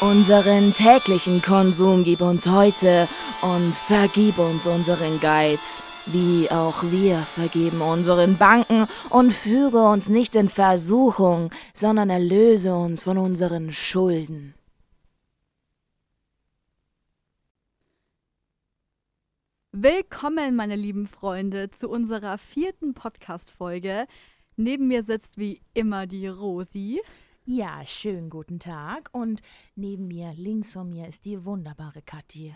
Unseren täglichen Konsum gib uns heute und vergib uns unseren Geiz, wie auch wir vergeben unseren Banken und führe uns nicht in Versuchung, sondern erlöse uns von unseren Schulden. Willkommen, meine lieben Freunde, zu unserer vierten Podcast-Folge. Neben mir sitzt wie immer die Rosi. Ja, schönen guten Tag. Und neben mir, links von mir, ist die wunderbare Kathi.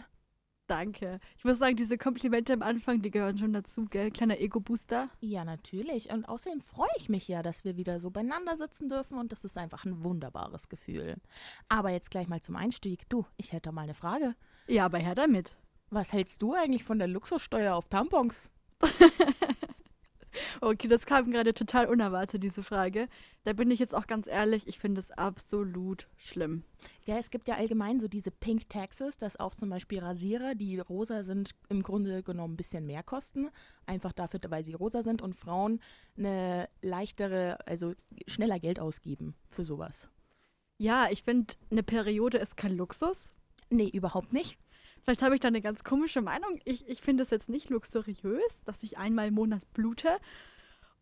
Danke. Ich muss sagen, diese Komplimente am Anfang, die gehören schon dazu, gell? Kleiner Ego-Booster. Ja, natürlich. Und außerdem freue ich mich ja, dass wir wieder so beieinander sitzen dürfen und das ist einfach ein wunderbares Gefühl. Aber jetzt gleich mal zum Einstieg. Du, ich hätte mal eine Frage. Ja, aber her damit. Was hältst du eigentlich von der Luxussteuer auf Tampons? Okay, das kam gerade total unerwartet, diese Frage. Da bin ich jetzt auch ganz ehrlich, ich finde es absolut schlimm. Ja, es gibt ja allgemein so diese Pink Taxes, dass auch zum Beispiel Rasierer, die rosa sind, im Grunde genommen ein bisschen mehr kosten. Einfach dafür, weil sie rosa sind und Frauen eine leichtere, also schneller Geld ausgeben für sowas. Ja, ich finde, eine Periode ist kein Luxus. Nee, überhaupt nicht. Vielleicht habe ich da eine ganz komische Meinung. Ich, ich finde es jetzt nicht luxuriös, dass ich einmal im Monat blute.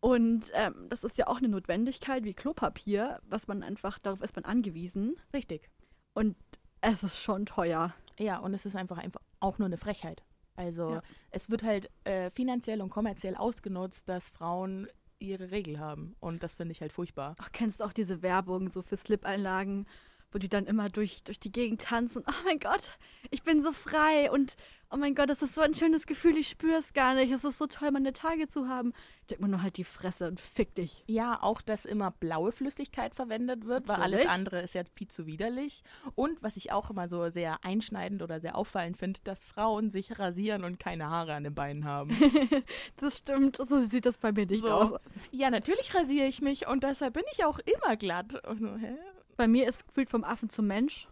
Und ähm, das ist ja auch eine Notwendigkeit wie Klopapier, was man einfach, darauf ist man angewiesen. Richtig. Und es ist schon teuer. Ja, und es ist einfach, einfach auch nur eine Frechheit. Also Ja. es wird halt äh, finanziell und kommerziell ausgenutzt, dass Frauen ihre Regel haben. Und das finde ich halt furchtbar. Ach, kennst du auch diese Werbung so für Slip-Einlagen, wo die dann immer durch, durch die Gegend tanzen? Oh mein Gott, ich bin so frei und oh mein Gott, das ist so ein schönes Gefühl, ich spüre es gar nicht. Es ist so toll, meine Tage zu haben. Denk mir nur halt die Fresse und fick dich. Ja, auch, dass immer blaue Flüssigkeit verwendet wird, weil alles Natürlich. andere ist ja viel zu widerlich. Und was ich auch immer so sehr einschneidend oder sehr auffallend finde, dass Frauen sich rasieren und keine Haare an den Beinen haben. Das stimmt, so sieht das bei mir nicht So. aus. ja, natürlich rasiere ich mich und deshalb bin ich auch immer glatt. Und so, hä? Bei mir ist gefühlt vom Affen zum Mensch.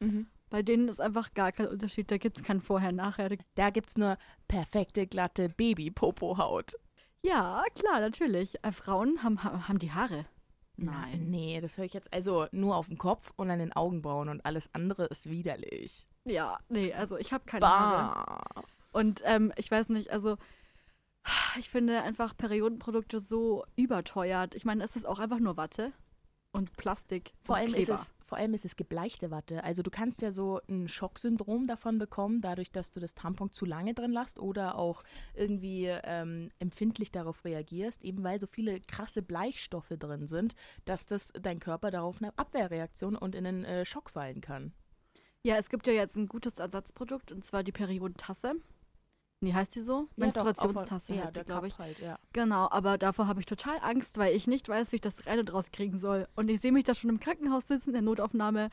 Mhm. Bei denen ist einfach gar kein Unterschied. Da gibt es kein Vorher-Nachher. Da gibt's nur perfekte, glatte Baby-Popo-Haut. Ja, klar, natürlich. Äh, Frauen haben, haben die Haare. Na, nee, das höre ich jetzt also nur auf dem Kopf und an den Augenbrauen und alles andere ist widerlich. Ja, nee, also ich habe keine Haare. Bah. Und ähm, ich weiß nicht, also ich finde einfach Periodenprodukte so überteuert. Ich meine, es ist auch einfach nur Watte und Plastik. Vor und allem, ist Kleber. es, vor allem ist es gebleichte Watte. Also du kannst ja so ein Schocksyndrom davon bekommen, dadurch, dass du das Tampon zu lange drin lässt oder auch irgendwie ähm, empfindlich darauf reagierst, eben weil so viele krasse Bleichstoffe drin sind, dass das dein Körper darauf eine Abwehrreaktion und in einen äh, Schock fallen kann. Ja, es gibt ja jetzt ein gutes Ersatzprodukt und zwar die Periodentasse. Nee, heißt die so? Menstruationstasse ja, heißt die, der glaube ich. Halt, ja. Genau, aber davor habe ich total Angst, weil ich nicht weiß, wie ich das Reine draus kriegen soll. Und ich sehe mich da schon im Krankenhaus sitzen, in der Notaufnahme.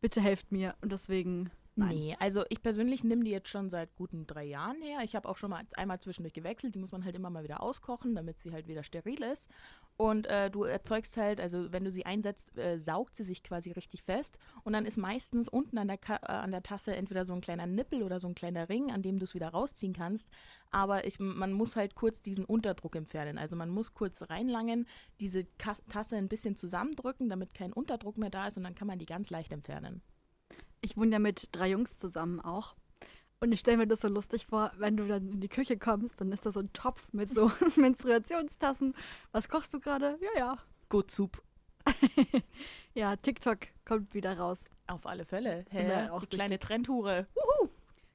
Bitte helft mir. Und deswegen, nein. Nee, also ich persönlich nehme die jetzt schon seit guten drei Jahren her. Ich habe auch schon mal einmal zwischendurch gewechselt. Die muss man halt immer mal wieder auskochen, damit sie halt wieder steril ist. Und äh, du erzeugst halt, also wenn du sie einsetzt, äh, saugt sie sich quasi richtig fest. Und dann ist meistens unten an der, Ka äh, an der Tasse entweder so ein kleiner Nippel oder so ein kleiner Ring, an dem du es wieder rausziehen kannst. Aber ich, man muss halt kurz diesen Unterdruck entfernen. Also man muss kurz reinlangen, diese Ka Tasse ein bisschen zusammendrücken, damit kein Unterdruck mehr da ist. Und dann kann man die ganz leicht entfernen. Ich wohne ja mit drei Jungs zusammen auch. Und ich stelle mir das so lustig vor, wenn du dann in die Küche kommst, dann ist da so ein Topf mit so Menstruationstassen. Was kochst du gerade? Ja, ja. Gut, Soup. Ja, TikTok kommt wieder raus. Auf alle Fälle. Hä? auch Die kleine Trendhure.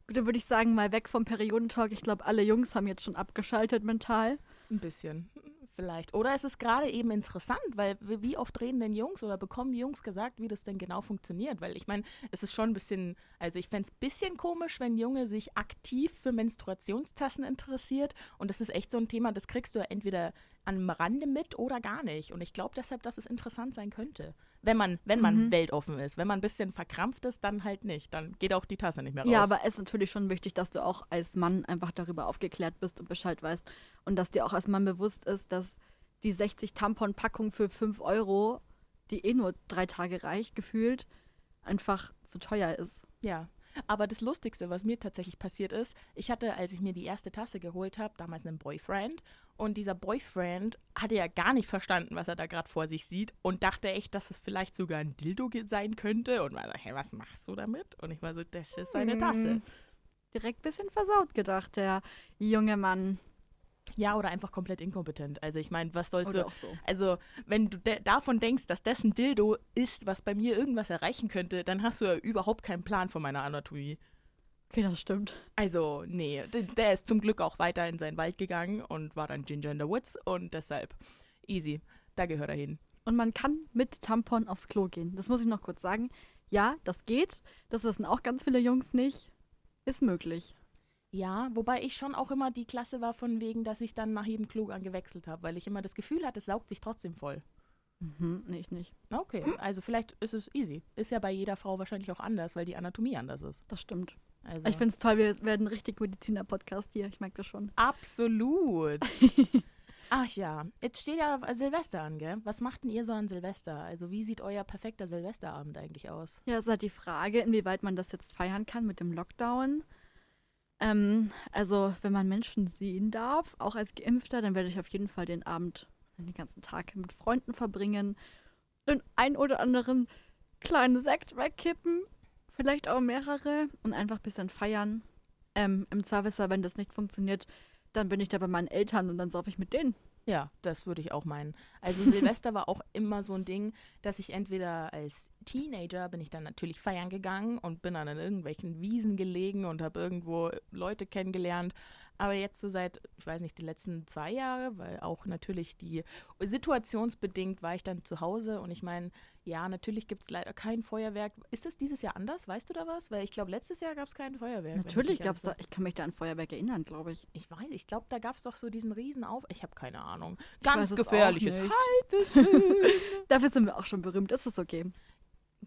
Gut, dann würde ich sagen, mal weg vom Periodentalk. Ich glaube, alle Jungs haben jetzt schon abgeschaltet mental. Ein bisschen. Vielleicht. Oder es ist gerade eben interessant, weil wie oft reden denn Jungs oder bekommen Jungs gesagt, wie das denn genau funktioniert? Weil ich meine, es ist schon ein bisschen, also ich fände es ein bisschen komisch, wenn Junge sich aktiv für Menstruationstassen interessiert. Und das ist echt so ein Thema, das kriegst du entweder am Rande mit oder gar nicht. Und ich glaube deshalb, dass es interessant sein könnte. Wenn man, wenn man Mhm. weltoffen ist. Wenn man ein bisschen verkrampft ist, dann halt nicht. Dann geht auch die Tasse nicht mehr raus. Ja, aber es ist natürlich schon wichtig, dass du auch als Mann einfach darüber aufgeklärt bist und Bescheid weißt. Und dass dir auch als Mann bewusst ist, dass die 60 Tampon-Packung für 5 Euro, die eh nur drei Tage reicht, gefühlt, einfach zu teuer ist. Ja. Aber das Lustigste, was mir tatsächlich passiert ist, ich hatte, als ich mir die erste Tasse geholt habe, damals einen Boyfriend. Und dieser Boyfriend hatte ja gar nicht verstanden, was er da gerade vor sich sieht und dachte echt, dass es vielleicht sogar ein Dildo sein könnte. Und war so, hey, was machst du damit? Und ich war so, das ist seine Tasse. Hm. Direkt ein bisschen versaut gedacht, der junge Mann. Ja, oder einfach komplett inkompetent. Also ich meine, was sollst Oder du... so. Also, wenn du de davon denkst, dass das ein Dildo ist, was bei mir irgendwas erreichen könnte, dann hast du ja überhaupt keinen Plan von meiner Anatomie. Okay, das stimmt. Also, nee, der ist zum Glück auch weiter in seinen Wald gegangen und war dann Ginger in the Woods und deshalb easy. Da gehört er hin. Und man kann mit Tampon aufs Klo gehen. Das muss ich noch kurz sagen. Ja, das geht. Das wissen auch ganz viele Jungs nicht. Ist möglich. Ja, wobei ich schon auch immer die Klasse war von wegen, dass ich dann nach jedem Klug gewechselt habe, weil ich immer das Gefühl hatte, es saugt sich trotzdem voll. Mhm, nee, ich nicht. Okay, also vielleicht ist es easy. Ist ja bei jeder Frau wahrscheinlich auch anders, weil die Anatomie anders ist. Das stimmt. Also Ich finde es toll, wir werden richtig Mediziner-Podcast hier. Ich merke das schon. Absolut. Ach ja, jetzt steht ja Silvester an, gell? Was macht denn ihr so an Silvester? Also wie sieht euer perfekter Silvesterabend eigentlich aus? Ja, ist halt die Frage, inwieweit man das jetzt feiern kann mit dem Lockdown. Ähm, also, wenn man Menschen sehen darf, auch als Geimpfter, dann werde ich auf jeden Fall den Abend, den ganzen Tag mit Freunden verbringen, den ein oder anderen kleinen Sekt wegkippen, vielleicht auch mehrere und einfach ein bisschen feiern. Ähm, Im Zweifelsfall, wenn das nicht funktioniert, dann bin ich da bei meinen Eltern und dann saufe ich mit denen. Ja, das würde ich auch meinen. Also Silvester war auch immer so ein Ding, dass ich entweder als Teenager bin ich dann natürlich feiern gegangen und bin dann in irgendwelchen Wiesen gelegen und habe irgendwo Leute kennengelernt. Aber jetzt so seit, ich weiß nicht, die letzten zwei Jahre, weil auch natürlich die situationsbedingt war ich dann zu Hause und ich meine, ja, natürlich gibt es leider kein Feuerwerk. Ist das dieses Jahr anders? Weißt du da was? Weil ich glaube, letztes Jahr gab es kein Feuerwerk. Natürlich gab es da, ich kann mich da an Feuerwerk erinnern, glaube ich. ich weiß, ich glaube, da gab es doch so diesen riesen Auf... Ich habe keine Ahnung. Ganz gefährliches. Halbwissen. Dafür sind wir auch schon berühmt, ist es okay.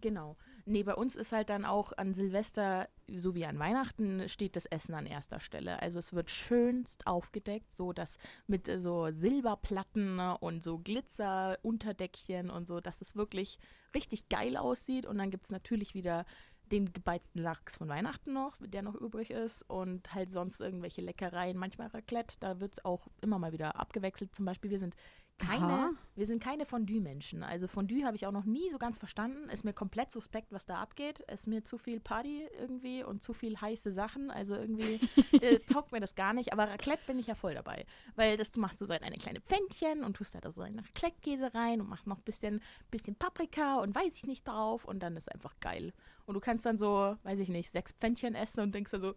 Genau. Nee, bei uns ist halt dann auch an Silvester, so wie an Weihnachten, steht das Essen an erster Stelle. Also es wird schönst aufgedeckt, so dass mit äh, so Silberplatten ne, und so Glitzer-Unterdeckchen und so, dass es wirklich richtig geil aussieht. Und dann gibt es natürlich wieder den gebeizten Lachs von Weihnachten noch, der noch übrig ist und halt sonst irgendwelche Leckereien, manchmal Raclette, da wird es auch immer mal wieder abgewechselt. Zum Beispiel, wir sind keine, Aha. wir sind keine Fondue-Menschen. Also Fondue habe ich auch noch nie so ganz verstanden. Ist mir komplett suspekt, was da abgeht. Ist mir zu viel Party irgendwie und zu viel heiße Sachen. Also irgendwie äh, taugt mir das gar nicht. Aber Raclette bin ich ja voll dabei. Weil das, du machst so eine kleine Pfännchen und tust da so einen Raclette-Käse rein und machst noch ein bisschen, bisschen Paprika und weiß ich nicht drauf. Und dann ist einfach geil. Und du kannst dann so, weiß ich nicht, sechs Pfännchen essen und denkst dann so,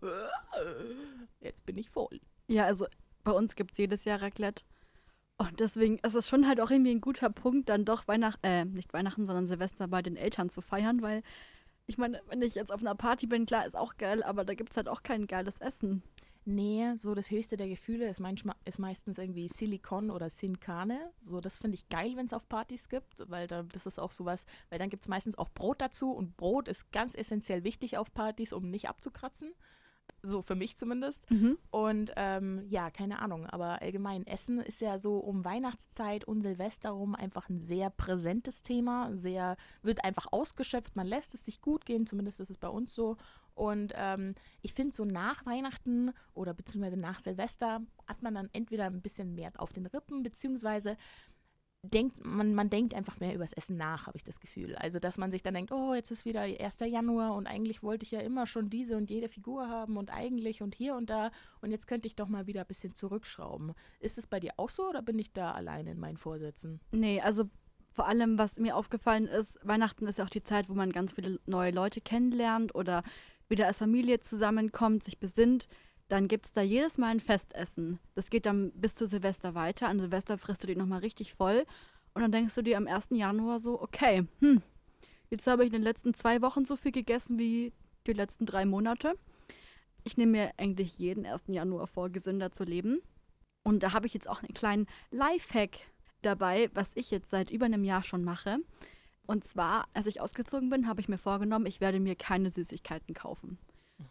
jetzt bin ich voll. Ja, also bei uns gibt es jedes Jahr Raclette. Und deswegen ist es schon halt auch irgendwie ein guter Punkt, dann doch Weihnachten, äh, nicht Weihnachten, sondern Silvester bei den Eltern zu feiern, weil ich meine, wenn ich jetzt auf einer Party bin, klar, ist auch geil, aber da gibt es halt auch kein geiles Essen. Nee, so das höchste der Gefühle ist, manchmal, ist meistens irgendwie Silikon oder Sinkane. So, das finde ich geil, wenn es auf Partys gibt, weil da, das ist auch sowas, weil dann gibt es meistens auch Brot dazu und Brot ist ganz essentiell wichtig auf Partys, um nicht abzukratzen. So für mich zumindest. Mhm. Und ähm, ja, keine Ahnung, aber allgemein Essen ist ja so um Weihnachtszeit und Silvester rum einfach ein sehr präsentes Thema, sehr, wird einfach ausgeschöpft, man lässt es sich gut gehen, zumindest ist es bei uns so. Und ähm, ich finde, so nach Weihnachten oder beziehungsweise nach Silvester hat man dann entweder ein bisschen mehr auf den Rippen, beziehungsweise denkt, man, man denkt einfach mehr übers Essen nach, habe ich das Gefühl. Also, dass man sich dann denkt, oh, jetzt ist wieder 1. Januar und eigentlich wollte ich ja immer schon diese und jede Figur haben und eigentlich und hier und da und jetzt könnte ich doch mal wieder ein bisschen zurückschrauben. Ist es bei dir auch so oder bin ich da alleine in meinen Vorsätzen? Nee, also vor allem, was mir aufgefallen ist, Weihnachten ist ja auch die Zeit, wo man ganz viele neue Leute kennenlernt oder wieder als Familie zusammenkommt, sich besinnt. Dann gibt es da jedes Mal ein Festessen. Das geht dann bis zu Silvester weiter. An Silvester frisst du dich nochmal richtig voll. Und dann denkst du dir am 1. Januar so, okay, hm, jetzt habe ich in den letzten zwei Wochen so viel gegessen wie die letzten drei Monate. Ich nehme mir eigentlich jeden 1. Januar vor, gesünder zu leben. Und da habe ich jetzt auch einen kleinen Lifehack dabei, was ich jetzt seit über einem Jahr schon mache. Und zwar, als ich ausgezogen bin, habe ich mir vorgenommen, ich werde mir keine Süßigkeiten kaufen.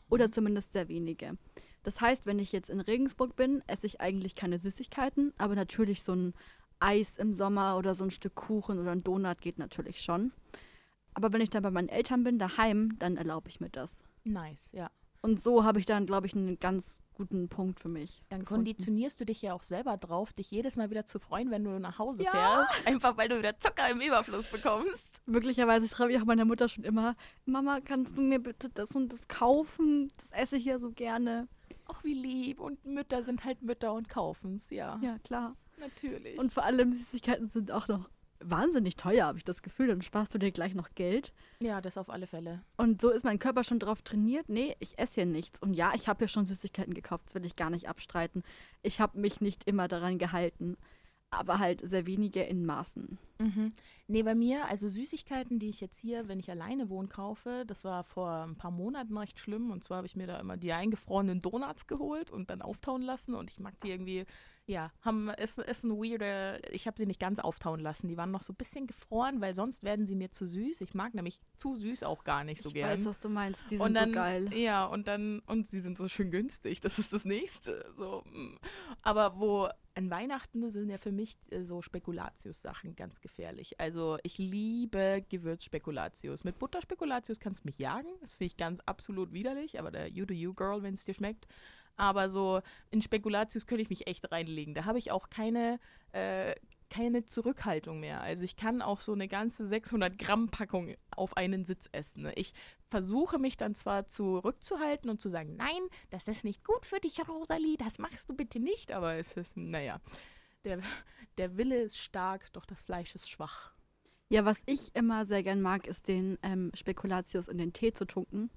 Oder zumindest sehr wenige. Das heißt, wenn ich jetzt in Regensburg bin, esse ich eigentlich keine Süßigkeiten, aber natürlich so ein Eis im Sommer oder so ein Stück Kuchen oder ein Donut geht natürlich schon. Aber wenn ich dann bei meinen Eltern bin, daheim, dann erlaube ich mir das. Nice, ja. Und so habe ich dann, glaube ich, einen ganz guten Punkt für mich. Dann gefunden. konditionierst du dich ja auch selber drauf, dich jedes Mal wieder zu freuen, wenn du nach Hause Ja. fährst. Einfach weil du wieder Zucker im Überfluss bekommst. Möglicherweise schreibe ich auch meiner Mutter schon immer, Mama, kannst du mir bitte das und das kaufen? Das esse ich ja so gerne. Ach, wie lieb. Und Mütter sind halt Mütter und kaufen's, ja. Ja, klar. Natürlich. Und vor allem Süßigkeiten sind auch noch wahnsinnig teuer, habe ich das Gefühl. Dann sparst du dir gleich noch Geld. ja, das auf alle Fälle. Und so ist mein Körper schon drauf trainiert. Nee, ich esse hier nichts. Und ja, ich habe ja schon Süßigkeiten gekauft, das will ich gar nicht abstreiten. Ich habe mich nicht immer daran gehalten. Aber halt sehr wenige in Maßen. Mhm. Nee, bei mir, also Süßigkeiten, die ich jetzt hier, wenn ich alleine wohne, kaufe, das war vor ein paar Monaten recht schlimm. Und zwar habe ich mir da immer die eingefrorenen Donuts geholt und dann auftauen lassen. Und ich mag die irgendwie, ja, haben, ist, ist ein weirder, ich habe sie nicht ganz auftauen lassen. Die waren noch so ein bisschen gefroren, weil sonst werden sie mir zu süß. Ich mag nämlich zu süß auch gar nicht so ich gern. weiß, was du meinst. Die sind und dann, so geil. Ja, und dann, und sie sind so schön günstig. Das ist das nächste. So. mm. Aber wo an Weihnachten sind ja für mich äh, so Spekulatius-Sachen ganz gefährlich. Also ich liebe Gewürzspekulatius. Mit Butterspekulatius kannst du mich jagen. Das finde ich ganz absolut widerlich, aber der You do you Girl, wenn es dir schmeckt. Aber so in Spekulatius könnte ich mich echt reinlegen. Da habe ich auch keine, äh, keine Zurückhaltung mehr. Also ich kann auch so eine ganze 600 Gramm Packung auf einen Sitz essen. ne? Ich versuche mich dann zwar zurückzuhalten und zu sagen, nein, das ist nicht gut für dich, Rosalie, das machst du bitte nicht. Aber es ist, naja, der, der Wille ist stark, doch das Fleisch ist schwach. Ja, was ich immer sehr gern mag, ist den ähm, Spekulatius in den Tee zu tunken.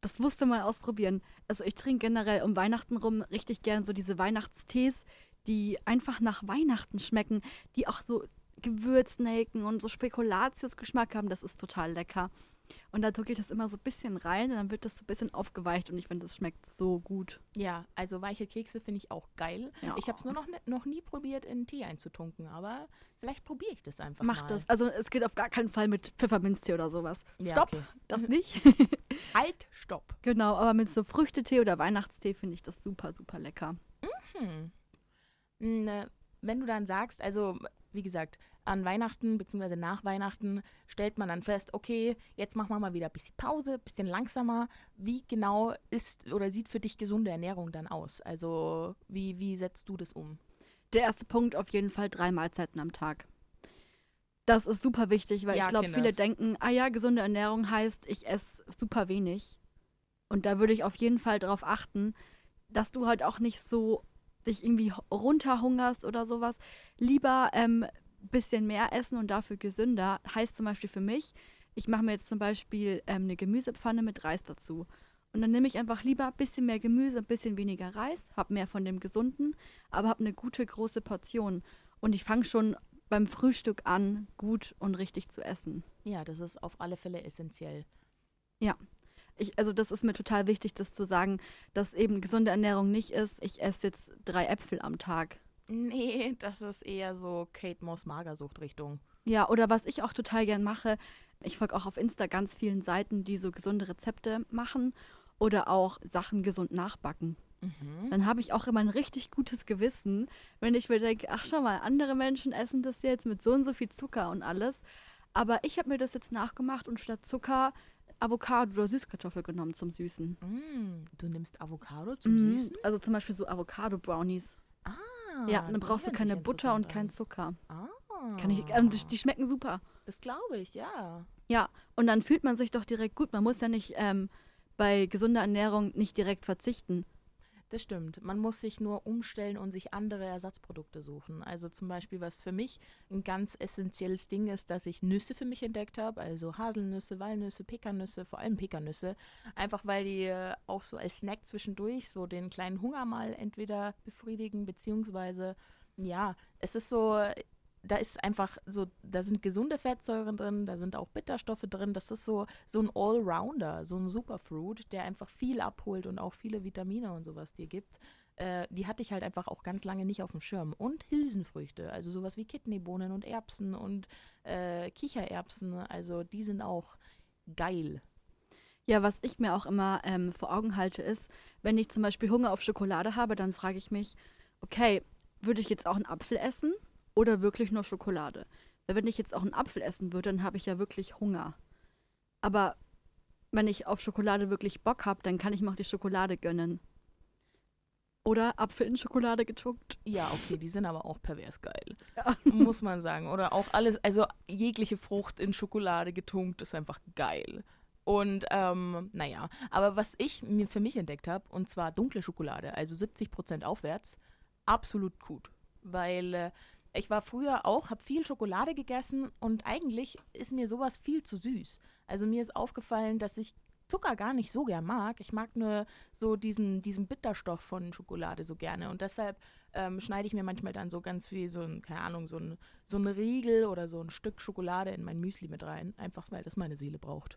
Das musst du mal ausprobieren. Also ich trinke generell um Weihnachten rum richtig gern so diese Weihnachtstees, die einfach nach Weihnachten schmecken, die auch so Gewürznelken und so Spekulatius-Geschmack haben. Das ist total lecker. Und da drücke ich das immer so ein bisschen rein und dann wird das so ein bisschen aufgeweicht und ich finde, das schmeckt so gut. Ja, also weiche Kekse finde ich auch geil. Ja. Ich habe es nur noch, ne, noch nie probiert, in Tee einzutunken, aber vielleicht probiere ich das einfach Mach mal. das. Also es geht auf gar keinen Fall mit Pfefferminztee oder sowas. Ja, Stopp, okay. das nicht. Halt, stopp. genau, aber mit so Früchtetee oder Weihnachtstee finde ich das super, super lecker. Hm. Ne, wenn du dann sagst, also wie gesagt, an Weihnachten bzw. nach Weihnachten stellt man dann fest, okay, jetzt machen wir mal wieder ein bisschen Pause, ein bisschen langsamer. Wie genau ist oder sieht für dich gesunde Ernährung dann aus? Also wie, wie setzt du das um? Der erste Punkt auf jeden Fall drei Mahlzeiten am Tag. Das ist super wichtig, weil Ja, ich glaube, viele denken, ah ja, gesunde Ernährung heißt, ich esse super wenig. Und da würde ich auf jeden Fall darauf achten, dass du halt auch nicht so dich irgendwie runterhungerst oder sowas. Lieber ähm, bisschen mehr essen und dafür gesünder. Heißt zum Beispiel für mich, ich mache mir jetzt zum Beispiel ähm, eine Gemüsepfanne mit Reis dazu. Und dann nehme ich einfach lieber ein bisschen mehr Gemüse, ein bisschen weniger Reis, habe mehr von dem Gesunden, aber habe eine gute große Portion. Und ich fange schon beim Frühstück an, gut und richtig zu essen. Ja, das ist auf alle Fälle essentiell. Ich, also das ist mir total wichtig, das zu sagen, dass eben gesunde Ernährung nicht ist, ich esse jetzt drei Äpfel am Tag. Nee, das ist eher so Kate Moss Magersucht-Richtung. Ja, oder was ich auch total gern mache, ich folge auch auf Insta ganz vielen Seiten, die so gesunde Rezepte machen oder auch Sachen gesund nachbacken. Mhm. Dann habe ich auch immer ein richtig gutes Gewissen, wenn ich mir denke, ach schau mal, andere Menschen essen das jetzt mit so und so viel Zucker und alles. Aber ich habe mir das jetzt nachgemacht und statt Zucker Avocado oder Süßkartoffel genommen zum Süßen. Mm, du nimmst Avocado zum Mhm. Süßen? Also zum Beispiel so Avocado-Brownies. Ah, ja, dann brauchst du keine Butter und keinen. Zucker. Ah. Kann ich, ähm, die, die schmecken super. Das glaube ich, ja. Ja, und dann fühlt man sich doch direkt gut. Man muss ja nicht ähm, bei gesunder Ernährung nicht direkt verzichten. Das stimmt. Man muss sich nur umstellen und sich andere Ersatzprodukte suchen. Also zum Beispiel, was für mich ein ganz essentielles Ding ist, dass ich Nüsse für mich entdeckt habe. Also Haselnüsse, Walnüsse, Pekannüsse, vor allem Pekannüsse. Einfach weil die äh, auch so als Snack zwischendurch so den kleinen Hunger mal entweder befriedigen, beziehungsweise, ja, es ist so, da ist einfach so, da sind gesunde Fettsäuren drin, da sind auch Bitterstoffe drin. Das ist so, so ein Allrounder, so ein Superfruit, der einfach viel abholt und auch viele Vitamine und sowas dir gibt. Äh, die hatte ich halt einfach auch ganz lange nicht auf dem Schirm. Und Hülsenfrüchte, also sowas wie Kidneybohnen und Erbsen und äh, Kichererbsen, also die sind auch geil. Ja, was ich mir auch immer ähm, vor Augen halte, ist, wenn ich zum Beispiel Hunger auf Schokolade habe, dann frage ich mich, okay, würde ich jetzt auch einen Apfel essen oder wirklich nur Schokolade? Weil wenn ich jetzt auch einen Apfel essen würde, dann habe ich ja wirklich Hunger. Aber wenn ich auf Schokolade wirklich Bock habe, dann kann ich mir auch die Schokolade gönnen. Oder Apfel in Schokolade getunkt. Ja, okay, die sind aber auch pervers geil. Ja. Muss man sagen. Oder auch alles, also jegliche Frucht in Schokolade getunkt ist einfach geil. Und ähm, naja, aber was ich mir für mich entdeckt habe, und zwar dunkle Schokolade, also 70% aufwärts, absolut gut. Weil äh, ich war früher auch, habe viel Schokolade gegessen und eigentlich ist mir sowas viel zu süß. Also mir ist aufgefallen, dass ich Zucker gar nicht so gern mag. Ich mag nur so diesen, diesen Bitterstoff von Schokolade so gerne. Und deshalb ähm, schneide ich mir manchmal dann so ganz viel, so ein, keine Ahnung, so ein, so ein Riegel oder so ein Stück Schokolade in mein Müsli mit rein. Einfach weil das meine Seele braucht.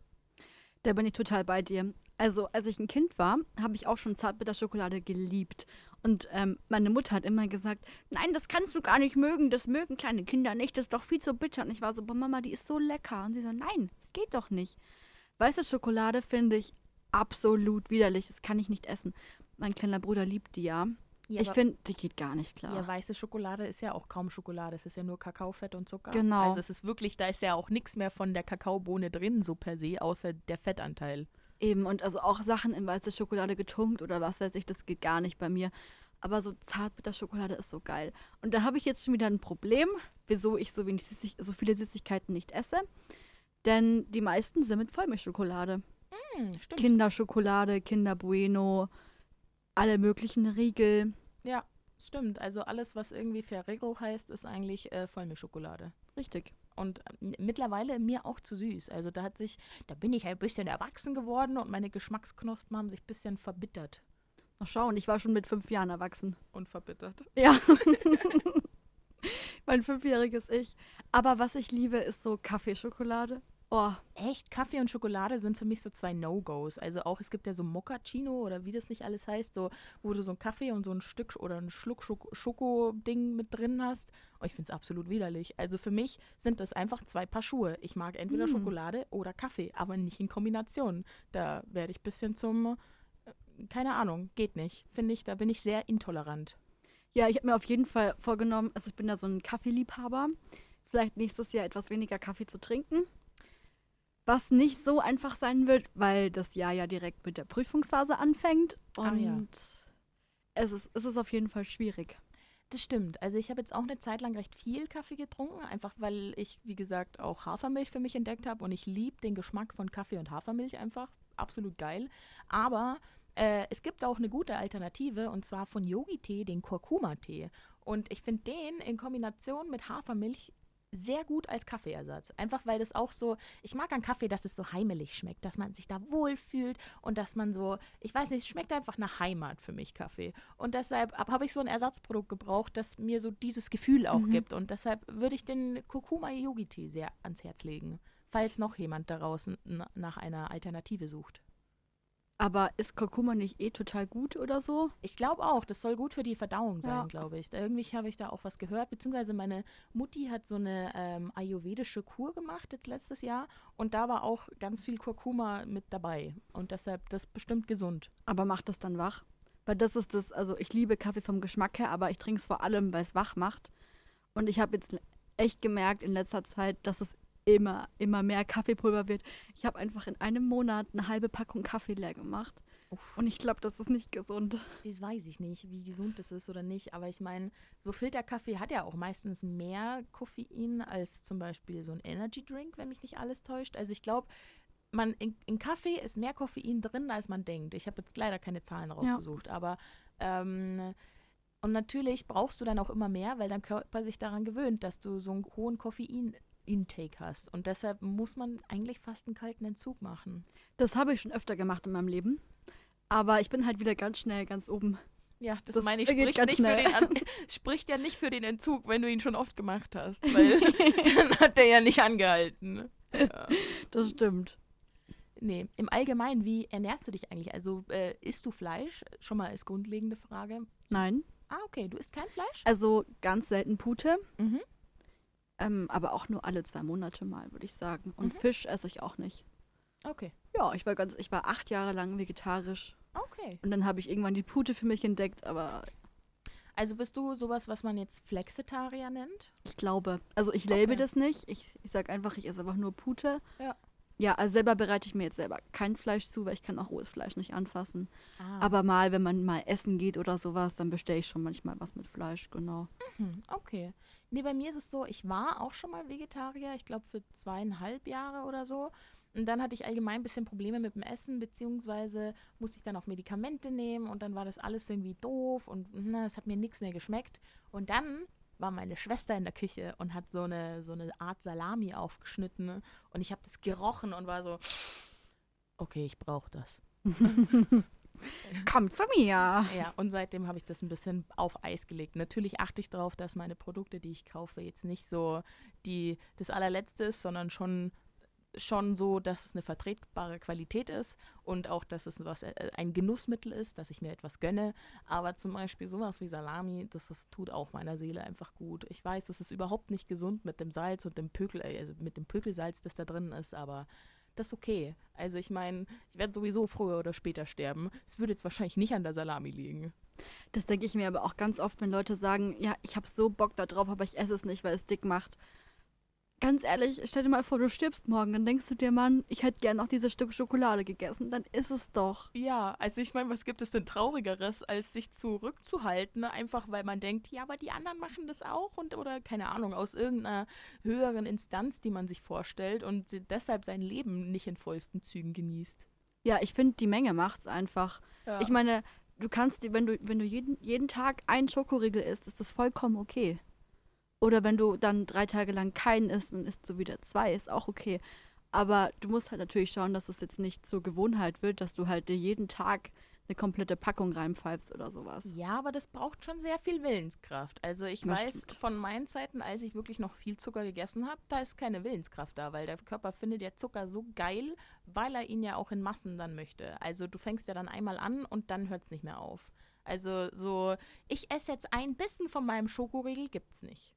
Da bin ich total bei dir. Also, als ich ein Kind war, habe ich auch schon Zartbitterschokolade geliebt. Und ähm, meine Mutter hat immer gesagt, nein, das kannst du gar nicht mögen, das mögen kleine Kinder nicht, das ist doch viel zu bitter. Und ich war so, boah, Mama, die ist so lecker. Und sie so, nein, das geht doch nicht. Weiße Schokolade finde ich absolut widerlich, das kann ich nicht essen. Mein kleiner Bruder liebt die ja. Ja, ich finde, die geht gar nicht klar. Ja, weiße Schokolade ist ja auch kaum Schokolade. Es ist ja nur Kakaofett und Zucker. Genau. Also es ist wirklich, da ist ja auch nichts mehr von der Kakaobohne drin, so per se, außer der Fettanteil. Eben, und also auch Sachen in weiße Schokolade getunkt oder was weiß ich, das geht gar nicht bei mir. Aber so Zartbitterschokolade ist so geil. Und da habe ich jetzt schon wieder ein Problem, wieso ich so, wenig Süßig so viele Süßigkeiten nicht esse. Denn die meisten sind mit Vollmilchschokolade. Stimmt. Kinderschokolade, Kinder Bueno, alle möglichen Riegel. Ja, stimmt. Also alles, was irgendwie Ferrero heißt, ist eigentlich äh, Vollmilchschokolade. Richtig. Und ähm, mittlerweile mir auch zu süß. Also da hat sich, da bin ich ein bisschen erwachsen geworden und meine Geschmacksknospen haben sich ein bisschen verbittert. Mal schauen, ich war schon mit fünf Jahren erwachsen. Und verbittert. Ja. mein fünfjähriges Ich. Aber was ich liebe, ist so Kaffeeschokolade. Oh, Echt, Kaffee und Schokolade sind für mich so zwei No-Gos. Also auch, es gibt ja so Moccacino oder wie das nicht alles heißt, so, wo du so einen Kaffee und so ein Stück oder ein Schluck Schoko- Schoko-Ding mit drin hast. Und ich finde es absolut widerlich. Also für mich sind das einfach zwei Paar Schuhe. Ich mag entweder Mm. Schokolade oder Kaffee, aber nicht in Kombination. Da werde ich ein bisschen zum, äh, keine Ahnung, geht nicht. Finde ich, da bin ich sehr intolerant. Ja, ich habe mir auf jeden Fall vorgenommen, also ich bin da so ein Kaffeeliebhaber, vielleicht nächstes Jahr etwas weniger Kaffee zu trinken. Was nicht so einfach sein wird, weil das Jahr ja direkt mit der Prüfungsphase anfängt. Und Ah, ja. es, ist, es ist auf jeden Fall schwierig. Das stimmt. Also ich habe jetzt auch eine Zeit lang recht viel Kaffee getrunken, einfach weil ich, wie gesagt, auch Hafermilch für mich entdeckt habe und ich liebe den Geschmack von Kaffee und Hafermilch einfach. Absolut geil. Aber äh, es gibt auch eine gute Alternative und zwar von Yogi-Tee, den Kurkuma-Tee. Und ich finde den in Kombination mit Hafermilch sehr gut als Kaffeeersatz. Einfach weil das auch so, ich mag an Kaffee, dass es so heimelig schmeckt, dass man sich da wohlfühlt und dass man so, ich weiß nicht, es schmeckt einfach nach Heimat für mich Kaffee. Und deshalb habe ich so ein Ersatzprodukt gebraucht, das mir so dieses Gefühl auch Mhm. gibt. Und deshalb würde ich den Kurkuma Yogi Tee sehr ans Herz legen, falls noch jemand da draußen nach einer Alternative sucht. Aber ist Kurkuma nicht eh total gut oder so? Ich glaube auch, das soll gut für die Verdauung sein, Ja. glaube ich. Da Irgendwie habe ich da auch was gehört, beziehungsweise meine Mutti hat so eine ähm, ayurvedische Kur gemacht jetzt letztes Jahr und da war auch ganz viel Kurkuma mit dabei und deshalb das ist bestimmt gesund. Aber macht das dann wach? Weil das ist das, also ich liebe Kaffee vom Geschmack her, aber ich trinke es vor allem, weil es wach macht. Und ich habe jetzt echt gemerkt in letzter Zeit, dass es immer, immer mehr Kaffeepulver wird. Ich habe einfach in einem Monat eine halbe Packung Kaffee leer gemacht. Uff. Und ich glaube, das ist nicht gesund. Das weiß ich nicht, wie gesund das ist oder nicht. Aber ich meine, so Filterkaffee hat ja auch meistens mehr Koffein als zum Beispiel so ein Energy Drink, wenn mich nicht alles täuscht. Also ich glaube, man in, in Kaffee ist mehr Koffein drin, als man denkt. Ich habe jetzt leider keine Zahlen rausgesucht, aber ähm, und natürlich brauchst du dann auch immer mehr, weil dein Körper sich daran gewöhnt, dass du so einen hohen Koffein-Intake hast. Und deshalb muss man eigentlich fast einen kalten Entzug machen. Das habe ich schon öfter gemacht in meinem Leben. Aber ich bin halt wieder ganz schnell ganz oben. Ja, das, Das meine ich, spricht, nicht für den An spricht ja nicht für den Entzug, wenn du ihn schon oft gemacht hast, weil dann hat der ja nicht angehalten. Ja. Das stimmt. Nee, im Allgemeinen, wie ernährst du dich eigentlich? Also äh, isst du Fleisch? Schon mal als grundlegende Frage. Nein. Ah, okay, du isst kein Fleisch? Also ganz selten Pute. Mhm. Ähm, aber auch nur alle zwei Monate mal, würde ich sagen. Und Mhm. Fisch esse ich auch nicht. Okay, Ja, ich war ganz, ich war acht Jahre lang vegetarisch. okay. Und dann habe ich irgendwann die Pute für mich entdeckt, aber Also bist du sowas, was man jetzt Flexitarier nennt? ich glaube, also ich label Okay. das nicht. Ich, ich sage einfach, ich esse einfach nur Pute. Ja. Ja, also selber bereite ich mir jetzt selber kein Fleisch zu, weil ich kann auch rohes Fleisch nicht anfassen. Ah. Aber mal, wenn man mal essen geht oder sowas, dann bestelle ich schon manchmal was mit Fleisch, genau. Hm, okay. Nee, bei mir ist es so, ich war auch schon mal Vegetarier, ich glaube für zweieinhalb Jahre oder so. Und dann hatte ich allgemein ein bisschen Probleme mit dem Essen, beziehungsweise musste ich dann auch Medikamente nehmen und dann war das alles irgendwie doof und na, es hat mir nichts mehr geschmeckt. Und dann war meine Schwester in der Küche und hat so eine, so eine Art Salami aufgeschnitten und ich habe das gerochen und war so, okay, ich brauche das. Komm zu mir. Ja, und seitdem habe ich das ein bisschen auf Eis gelegt. Natürlich achte ich darauf, dass meine Produkte, die ich kaufe, jetzt nicht so die, das allerletzte ist, sondern schon, schon so, dass es eine vertretbare Qualität ist und auch, dass es was, äh, ein Genussmittel ist, dass ich mir etwas gönne. Aber zum Beispiel sowas wie Salami, das, das tut auch meiner Seele einfach gut. Ich weiß, das ist überhaupt nicht gesund mit dem Salz und dem Pökel, äh, also mit dem Pökelsalz, das da drin ist, aber das ist okay. Also ich meine, ich werde sowieso früher oder später sterben. Es würde jetzt wahrscheinlich nicht an der Salami liegen. Das denke ich mir aber auch ganz oft, wenn Leute sagen, ja, ich habe so Bock da drauf, aber ich esse es nicht, weil es dick macht. Ganz ehrlich, stell dir mal vor, du stirbst morgen, dann denkst du dir, Mann, ich hätte gern noch dieses Stück Schokolade gegessen, dann ist es doch. Ja, also ich meine, was gibt es denn Traurigeres, als sich zurückzuhalten, einfach weil man denkt, ja, aber die anderen machen das auch und oder keine Ahnung, aus irgendeiner höheren Instanz, die man sich vorstellt und deshalb sein Leben nicht in vollsten Zügen genießt. Ja, ich finde, die Menge macht's einfach. Ja. Ich meine, du kannst, wenn du, wenn du jeden, jeden Tag einen Schokoriegel isst, ist das vollkommen okay. Oder wenn du dann drei Tage lang keinen isst und isst so wieder zwei, ist auch okay. Aber du musst halt natürlich schauen, dass es jetzt nicht zur Gewohnheit wird, dass du halt dir jeden Tag eine komplette Packung reinpfeifst oder sowas. Ja, aber das braucht schon sehr viel Willenskraft. Also ich Das weiß stimmt. von meinen Zeiten, als ich wirklich noch viel Zucker gegessen habe, da ist keine Willenskraft da, weil der Körper findet ja Zucker so geil, weil er ihn ja auch in Massen dann möchte. Also du fängst ja dann einmal an und dann hört es nicht mehr auf. Also so, ich esse jetzt ein Bissen von meinem Schokoriegel, gibt's nicht.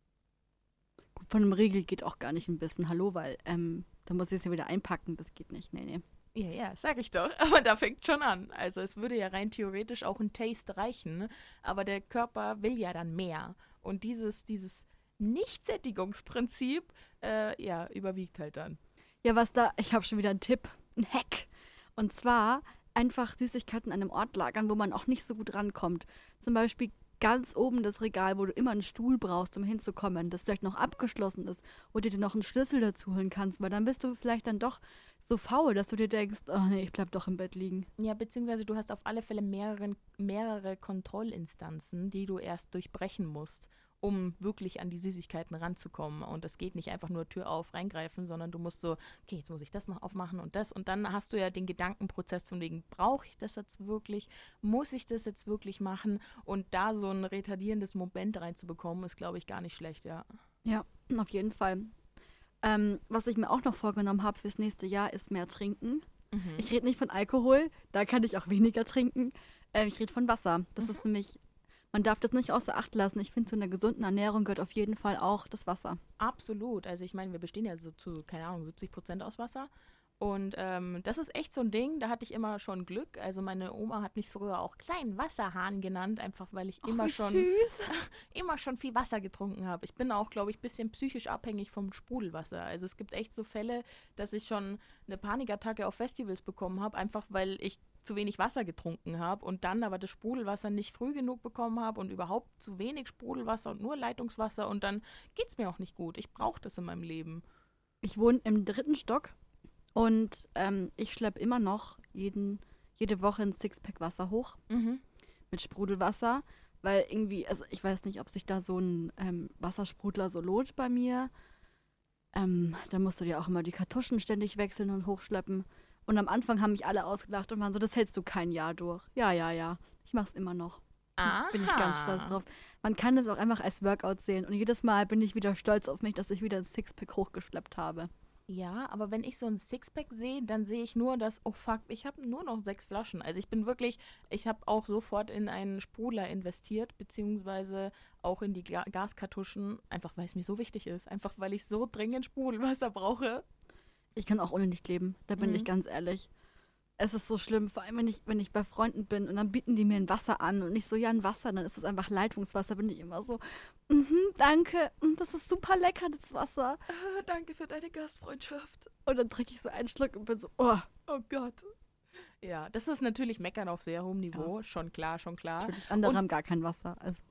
Gut, von einem Riegel geht auch gar nicht ein bisschen Hallo, weil ähm, da muss ich es ja wieder einpacken, das geht nicht. Nee, nee. Ja, ja, sag ich doch. Aber da fängt schon an. Also es würde ja rein theoretisch auch ein Taste reichen, aber der Körper will ja dann mehr. Und dieses, dieses Nichtsättigungsprinzip, äh, ja, überwiegt halt dann. Ja, was da, ich habe schon wieder einen Tipp, ein Hack. Und zwar einfach Süßigkeiten an einem Ort lagern, wo man auch nicht so gut rankommt. Zum Beispiel ganz oben das Regal, wo du immer einen Stuhl brauchst, um hinzukommen, das vielleicht noch abgeschlossen ist, wo du dir noch einen Schlüssel dazu holen kannst, weil dann bist du vielleicht dann doch so faul, dass du dir denkst, oh nee, ich bleib doch im Bett liegen. Ja, beziehungsweise du hast auf alle Fälle mehrere, mehrere Kontrollinstanzen, die du erst durchbrechen musst, um wirklich an die Süßigkeiten ranzukommen. Und das geht nicht einfach nur Tür auf, reingreifen, sondern du musst so, okay, jetzt muss ich das noch aufmachen und das. Und dann hast du ja den Gedankenprozess von wegen, brauche ich das jetzt wirklich? Muss ich das jetzt wirklich machen? Und da so ein retardierendes Moment reinzubekommen, ist, glaube ich, gar nicht schlecht, ja. Ja, auf jeden Fall. Ähm, was ich mir auch noch vorgenommen habe fürs nächste Jahr, ist mehr trinken. Mhm. Ich rede nicht von Alkohol, da kann ich auch weniger trinken. Ähm, ich rede von Wasser. Das ist nämlich, man darf das nicht außer Acht lassen. Ich finde, zu einer gesunden Ernährung gehört auf jeden Fall auch das Wasser. Absolut. Also ich meine, wir bestehen ja so zu, keine Ahnung, 70 Prozent aus Wasser. Und ähm, das ist echt so ein Ding, da hatte ich immer schon Glück. Also meine Oma hat mich früher auch kleinen Wasserhahn genannt, einfach weil ich immer schon süß. immer schon viel Wasser getrunken habe. Ich bin auch, glaube ich, ein bisschen psychisch abhängig vom Sprudelwasser. Also es gibt echt so Fälle, dass ich schon eine Panikattacke auf Festivals bekommen habe, einfach weil ich zu wenig Wasser getrunken habe und dann aber das Sprudelwasser nicht früh genug bekommen habe und überhaupt zu wenig Sprudelwasser und nur Leitungswasser und dann geht es mir auch nicht gut. Ich brauche das in meinem Leben. Ich wohne im dritten Stock und ähm, ich schleppe immer noch jeden, jede Woche ein Sixpack Wasser hoch Mhm. mit Sprudelwasser, weil irgendwie, also ich weiß nicht, ob sich da so ein ähm, Wassersprudler so lohnt bei mir. Ähm, dann musst du dir auch immer die Kartuschen ständig wechseln und hochschleppen. Und am Anfang haben mich alle ausgelacht und waren so, das hältst du kein Jahr durch. Ja, ja, ja. Ich mach's immer noch. Bin ich ganz stolz Aha. drauf. Man kann das auch einfach als Workout sehen. Und jedes Mal bin ich wieder stolz auf mich, dass ich wieder ein Sixpack hochgeschleppt habe. Ja, aber wenn ich so ein Sixpack sehe, dann sehe ich nur, dass, oh fuck, ich habe nur noch sechs Flaschen. Also ich bin wirklich, ich habe auch sofort in einen Sprudler investiert, beziehungsweise auch in die Ga Gaskartuschen, einfach weil es mir so wichtig ist. Einfach weil ich so dringend Sprudelwasser brauche. Ich kann auch ohne nicht leben, da bin Mhm. ich ganz ehrlich. Es ist so schlimm, vor allem wenn ich, wenn ich bei Freunden bin und dann bieten die mir ein Wasser an und ich so, ja, ein Wasser, dann ist es einfach Leitungswasser, bin ich immer so, mhm, danke, mm, das ist super lecker, das Wasser. Äh, danke für deine Gastfreundschaft. Und dann trinke ich so einen Schluck und bin so, oh, Oh Gott. Ja, das ist natürlich Meckern auf sehr hohem Niveau. Schon klar, schon klar. natürlich. Andere Und- haben gar kein Wasser. Also,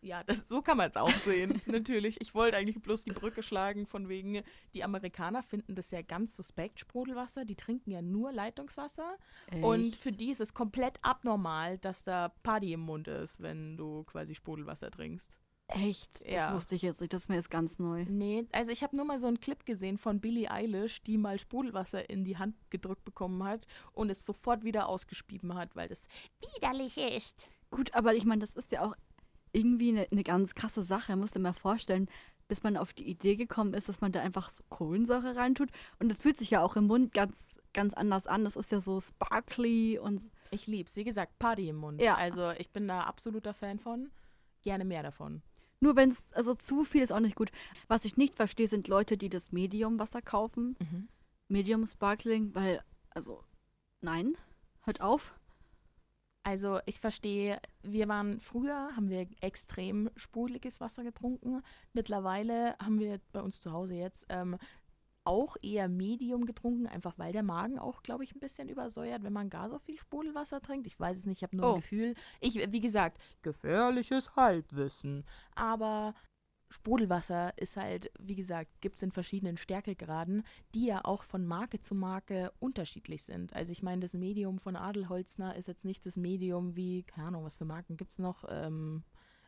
Ja, das, so kann man es auch sehen. natürlich. Ich wollte eigentlich bloß die Brücke schlagen, von wegen, die Amerikaner finden das ja ganz suspekt, Sprudelwasser. Die trinken ja nur Leitungswasser. Und echt. für die ist es komplett abnormal, dass da Party im Mund ist, wenn du quasi Sprudelwasser trinkst. Echt? Das Ja. wusste ich jetzt nicht. Das ist mir jetzt ganz neu. Nee, also ich habe nur mal so einen Clip gesehen von Billie Eilish, die mal Sprudelwasser in die Hand gedrückt bekommen hat und es sofort wieder ausgespieben hat, weil das widerlich ist. Gut, aber ich meine, das ist ja auch irgendwie eine, eine ganz krasse Sache. Musst dir mal vorstellen, bis man auf die Idee gekommen ist, dass man da einfach so Kohlensäure reintut. Und es fühlt sich ja auch im Mund ganz, ganz anders an. Das ist ja so sparkly und Ich lieb's. Wie gesagt, Party im Mund. Ja. Also ich bin da absoluter Fan von. Gerne mehr davon. nur wenn es, also zu viel ist auch nicht gut. Was ich nicht verstehe, sind Leute, die das Medium-Wasser kaufen. Mhm. Medium Sparkling, weil, also, nein, hört auf. Also ich verstehe, wir waren früher, haben wir extrem sprudeliges Wasser getrunken. Mittlerweile haben wir bei uns zu Hause jetzt ähm, auch eher Medium getrunken, einfach weil der Magen auch, glaube ich, ein bisschen übersäuert, wenn man gar so viel Sprudelwasser trinkt. Ich weiß es nicht, ich habe nur Oh. ein Gefühl. Ich, wie gesagt, gefährliches Halbwissen. Aber Sprudelwasser ist halt, wie gesagt, gibt es in verschiedenen Stärkegraden, die ja auch von Marke zu Marke unterschiedlich sind. Also ich meine, das Medium von Adelholzner ist jetzt nicht das Medium wie, keine Ahnung, was für Marken gibt es noch? Ähm,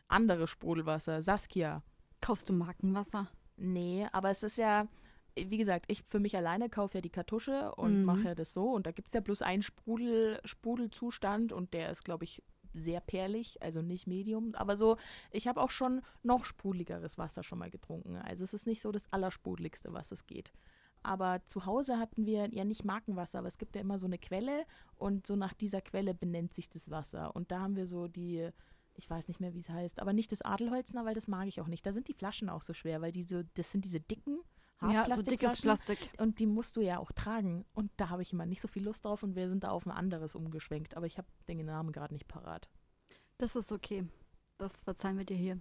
andere Sprudelwasser, Saskia. Kaufst du Markenwasser? Nee, aber es ist ja, wie gesagt, ich für mich alleine kaufe ja die Kartusche und Mhm. mache ja das so. Und da gibt es ja bloß einen Sprudel, Sprudelzustand und der ist, glaube ich, sehr perlig, also nicht Medium. Aber so, ich habe auch schon noch sprudeligeres Wasser schon mal getrunken. Also es ist nicht so das Allersprudeligste, was es geht. Aber zu Hause hatten wir ja nicht Markenwasser, aber es gibt ja immer so eine Quelle und so nach dieser Quelle benennt sich das Wasser. Und da haben wir so die, ich weiß nicht mehr, wie es heißt, aber nicht das Adelholzner, weil das mag ich auch nicht. Da sind die Flaschen auch so schwer, weil diese, das sind diese dicken Ja, so dickes. Plastik. und die musst du ja auch tragen. Und da habe ich immer nicht so viel Lust drauf und wir sind da auf ein anderes umgeschwenkt. Aber ich habe den Namen gerade nicht parat. Das ist okay. Das verzeihen wir dir hier.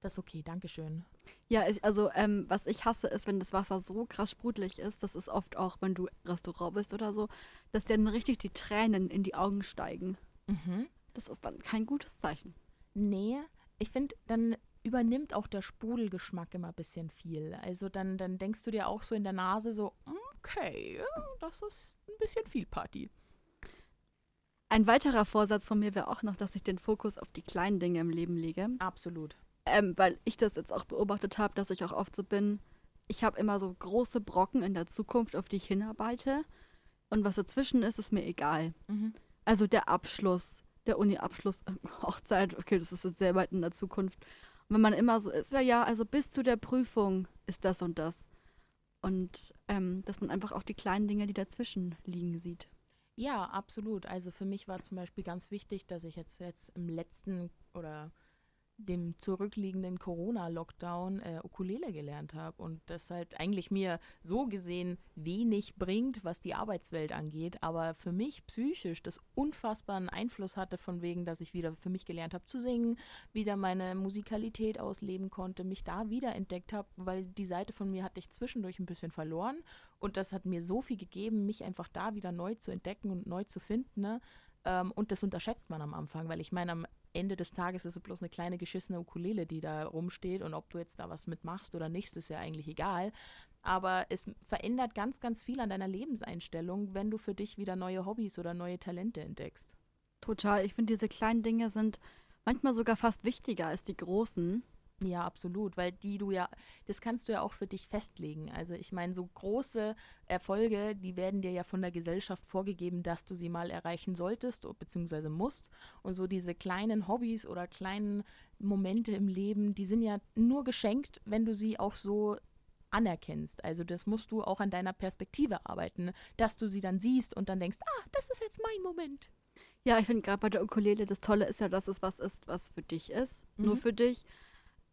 Das ist okay, Dankeschön. Ja, ich, also ähm, was ich hasse, ist, wenn das Wasser so krass sprudelig ist, das ist oft auch, wenn du Restaurant bist oder so, dass dir dann richtig die Tränen in die Augen steigen. Mhm. Das ist dann kein gutes Zeichen. Nee, ich finde, dann übernimmt auch der Sprudelgeschmack immer ein bisschen viel. Also dann, dann denkst du dir auch so in der Nase so, okay, das ist ein bisschen viel Party. Ein weiterer Vorsatz von mir wäre auch noch, dass ich den Fokus auf die kleinen Dinge im Leben lege. Absolut. Ähm, weil ich das jetzt auch beobachtet habe, dass ich auch oft so bin, ich habe immer so große Brocken in der Zukunft, auf die ich hinarbeite. Und was dazwischen ist, ist mir egal. Mhm. Also der Abschluss, der Uni-Abschluss, Hochzeit, okay, das ist jetzt sehr weit in der Zukunft. Wenn man immer so ist, ja, ja, also bis zu der Prüfung ist das und das. Und ähm, dass man einfach auch die kleinen Dinge, die dazwischen liegen, sieht. Ja, absolut. Also für mich war zum Beispiel ganz wichtig, dass ich jetzt, jetzt im letzten oder dem zurückliegenden Corona-Lockdown äh, Ukulele gelernt habe und das halt eigentlich mir so gesehen wenig bringt, was die Arbeitswelt angeht, aber für mich psychisch das unfassbaren Einfluss hatte von wegen, dass ich wieder für mich gelernt habe zu singen, wieder meine Musikalität ausleben konnte, mich da wieder entdeckt habe, weil die Seite von mir hatte ich zwischendurch ein bisschen verloren und das hat mir so viel gegeben, mich einfach da wieder neu zu entdecken und neu zu finden. Ne? Ähm, und das unterschätzt man am Anfang, weil ich meine, am Ende des Tages ist es bloß eine kleine geschissene Ukulele, die da rumsteht und ob du jetzt da was mitmachst oder nicht, ist ja eigentlich egal. Aber es verändert ganz, ganz viel an deiner Lebenseinstellung, wenn du für dich wieder neue Hobbys oder neue Talente entdeckst. Total. Ich finde, diese kleinen Dinge sind manchmal sogar fast wichtiger als die großen. Ja, absolut, weil die du ja, das kannst du ja auch für dich festlegen. Also ich meine, so große Erfolge, die werden dir ja von der Gesellschaft vorgegeben, dass du sie mal erreichen solltest beziehungsweise musst. Und so diese kleinen Hobbys oder kleinen Momente im Leben, die sind ja nur geschenkt, wenn du sie auch so anerkennst. Also das musst du auch an deiner Perspektive arbeiten, dass du sie dann siehst und dann denkst, ah, das ist jetzt mein Moment. Ja, ich finde gerade bei der Ukulele, das Tolle ist ja, dass es was ist, was für dich ist. Nur Mhm. für dich.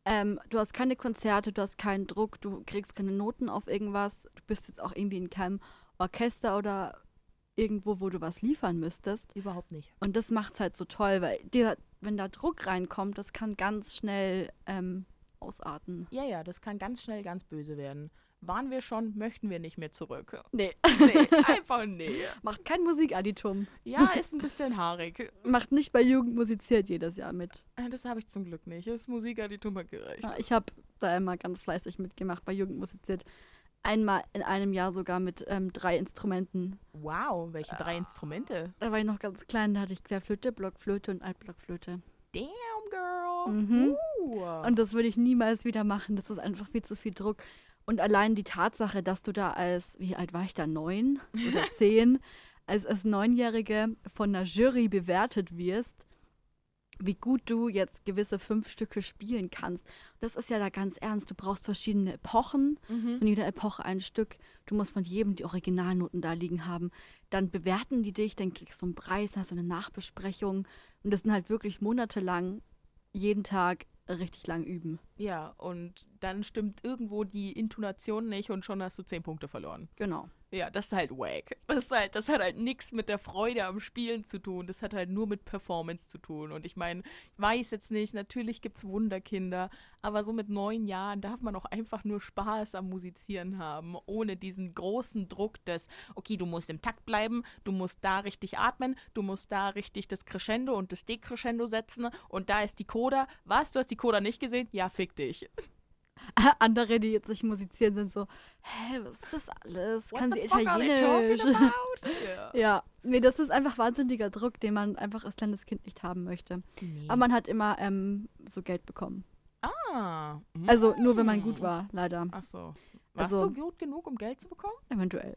Ähm, du hast keine Konzerte, du hast keinen Druck, du kriegst keine Noten auf irgendwas. Du bist jetzt auch irgendwie in keinem Orchester oder irgendwo, wo du was liefern müsstest. Überhaupt nicht. Und das macht es halt so toll, weil dieser, wenn da Druck reinkommt, das kann ganz schnell ähm, ausarten. Ja, ja, das kann ganz schnell ganz böse werden. Waren wir schon, möchten wir nicht mehr zurück. Nee, Nee, einfach nee. macht kein Musikadditum. Ja, ist ein bisschen haarig. Macht nicht bei Jugend musiziert jedes Jahr mit. Äh, Das habe ich zum Glück nicht. Das Musikadditum hat gereicht. Ja, ich habe da immer ganz fleißig mitgemacht bei Jugend musiziert. Einmal in einem Jahr sogar mit ähm, drei Instrumenten. Wow, welche drei Instrumente? Da war ich noch ganz klein, da hatte ich Querflöte, Blockflöte und Altblockflöte. Damn, girl. Mhm. Uh. Und das würde ich niemals wieder machen. Das ist einfach viel zu viel Druck. Und allein die Tatsache, dass du da als, wie alt war ich da, neun oder zehn, als, als Neunjährige von einer Jury bewertet wirst, wie gut du jetzt gewisse fünf Stücke spielen kannst. Das ist ja da ganz ernst. Du brauchst verschiedene Epochen, mhm. von jeder Epoche ein Stück. Du musst von jedem die Originalnoten da liegen haben. Dann bewerten die dich, dann kriegst du einen Preis, hast du eine Nachbesprechung. Und das sind halt wirklich monatelang, jeden Tag richtig lang üben. Ja, und dann stimmt irgendwo die Intonation nicht und schon hast du zehn Punkte verloren. Genau. Ja, das ist halt wack. Das, ist halt, das hat halt nichts mit der Freude am Spielen zu tun. Das hat halt nur mit Performance zu tun. Und ich meine, ich weiß jetzt nicht, natürlich gibt es Wunderkinder, aber so mit neun Jahren darf man auch einfach nur Spaß am Musizieren haben, ohne diesen großen Druck des, okay, du musst im Takt bleiben, du musst da richtig atmen, du musst da richtig das Crescendo und das Decrescendo setzen und da ist die Coda. Was, du hast die Coda nicht gesehen? Ja, fick dich. Andere, die jetzt nicht musizieren, sind so, hä, was ist das alles? Kann sie Italienisch? about? ja. nee, das ist einfach wahnsinniger Druck, den man einfach als kleines Kind nicht haben möchte. Nee. Aber man hat immer ähm, so Geld bekommen. ah. Also nur, wenn man mm. gut war, leider. Ach so. Warst Also- du gut genug, um Geld zu bekommen? Eventuell.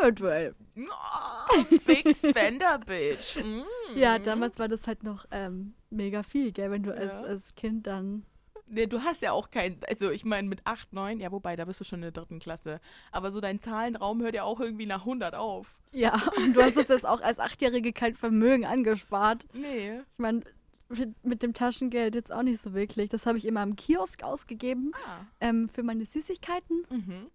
Eventuell. Oh, Big Spender, Bitch. Mm. Ja, damals war das halt noch ähm, mega viel, gell? Wenn du als, Ja. als Kind dann. Nee, du hast ja auch kein, also ich meine mit 8, 9, ja wobei, da bist du schon in der dritten Klasse. Aber so dein Zahlenraum hört ja auch irgendwie nach 100 auf. Ja, und du hast es jetzt auch als Achtjährige kein Vermögen angespart. Nee. Ich meine, mit, dem Taschengeld jetzt auch nicht so wirklich. Das habe ich immer im Kiosk ausgegeben Ah. ähm, für meine Süßigkeiten. Mhm.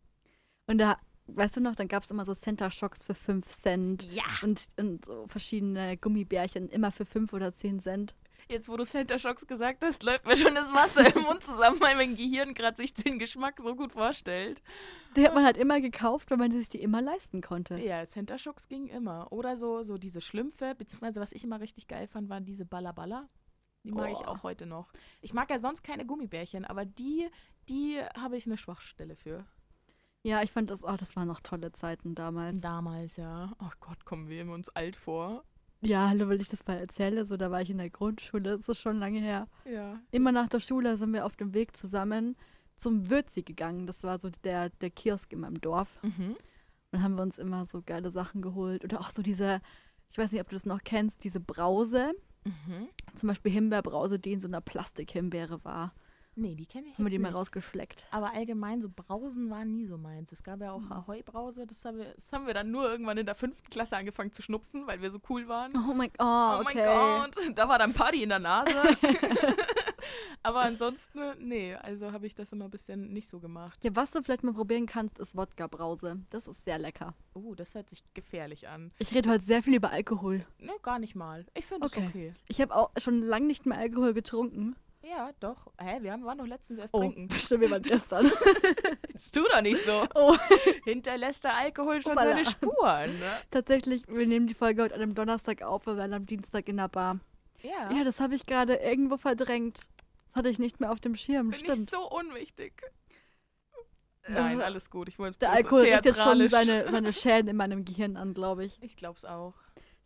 Und da, weißt du noch, dann gab es immer so Center Shocks für 5 Cent. Ja. Und, und so verschiedene Gummibärchen immer für 5 oder 10 Cent. Jetzt, wo du Center Shocks gesagt hast, läuft mir schon das Wasser im Mund zusammen, weil mein Gehirn gerade sich den Geschmack so gut vorstellt. Die hat man halt immer gekauft, weil man sich die immer leisten konnte. Ja, Center Shocks ging immer. Oder so, so diese Schlümpfe, beziehungsweise was ich immer richtig geil fand, waren diese Ballaballa. Die mag ich Oh. auch heute noch. Ich mag ja sonst keine Gummibärchen, aber die, die habe ich eine Schwachstelle für. Ja, ich fand das, oh, das waren noch tolle Zeiten damals. Damals, ja. Oh Gott, kommen wir uns alt vor. Ja, hallo, will ich das mal erzähle? So, da war ich in der Grundschule, das ist schon lange her. Ja. Immer nach der Schule sind wir auf dem Weg zusammen zum Würzi gegangen. Das war so der, der Kiosk in meinem Dorf. Mhm. Und haben wir uns immer so geile Sachen geholt. Oder auch so diese, ich weiß nicht, ob du das noch kennst, diese Brause. Mhm. Zum Beispiel Himbeerbrause, die in so einer Plastikhimbeere war. Nee, die kenne ich Haben wir die mal nicht. rausgeschleckt. Aber allgemein, so Brausen waren nie so meins. Es gab ja auch Mhm. Ahoi-Brause, das, haben wir- das haben wir dann nur irgendwann in der fünften Klasse angefangen zu schnupfen, weil wir so cool waren. Oh mein, oh, Oh okay. mein Gott, da war dann Party in der Nase. Aber ansonsten, nee, also habe ich das immer ein bisschen nicht so gemacht. Ja, was du vielleicht mal probieren kannst, ist Wodka-Brause. Das ist sehr lecker. Oh, das hört sich gefährlich an. Ich rede heute sehr viel über Alkohol. Ne, gar nicht mal. Ich finde es Okay. okay. Ich habe auch schon lange nicht mehr Alkohol getrunken. Ja, doch. Hä, wir haben, waren doch letztens erst Oh, trinken. bestimmt wir waren gestern. Jetzt tu doch nicht so. Oh. Hinterlässt der Alkohol schon Hoppala. seine Spuren, ne? Tatsächlich, wir nehmen die Folge heute an einem Donnerstag auf, wir waren am Dienstag in der Bar. Ja. Ja, das habe ich gerade irgendwo verdrängt. Das hatte ich nicht mehr auf dem Schirm, Bin stimmt. so unwichtig. Nein, Äh, alles gut. Ich wollte es Der Alkohol richtet schon seine, seine Schäden in meinem Gehirn an, glaube ich. Ich glaub's auch.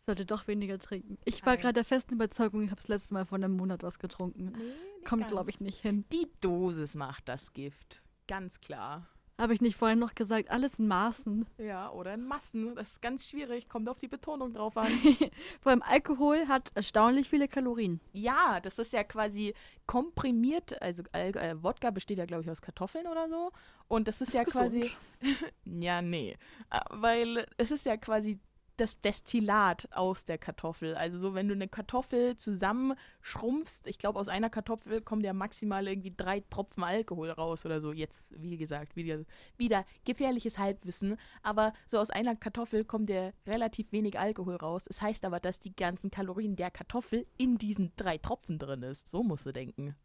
Sollte doch weniger trinken. Ich war gerade der festen Überzeugung, ich habe das letzte Mal vor einem Monat was getrunken. Nee, Kommt, glaube ich, nicht hin. Die Dosis macht das Gift. Ganz klar. Habe ich nicht vorhin noch gesagt, alles in Maßen. Ja, oder in Massen. Das ist ganz schwierig. Kommt auf die Betonung drauf an. Vor allem Alkohol hat erstaunlich viele Kalorien. ja, das ist ja quasi komprimiert. Also Al äh, Wodka besteht ja, glaube ich, aus Kartoffeln oder so. Und das ist, ja quasi. Ja, nee. Äh, Weil es ist ja quasi das Destillat aus der Kartoffel. Also so, wenn du eine Kartoffel zusammenschrumpfst, ich glaube, aus einer Kartoffel kommen ja maximal irgendwie drei Tropfen Alkohol raus oder so. Jetzt, wie gesagt, wieder, wieder gefährliches Halbwissen. Aber so aus einer Kartoffel kommt ja relativ wenig Alkohol raus. Es heißt aber, dass die ganzen Kalorien der Kartoffel in diesen drei Tropfen drin ist. So musst du denken.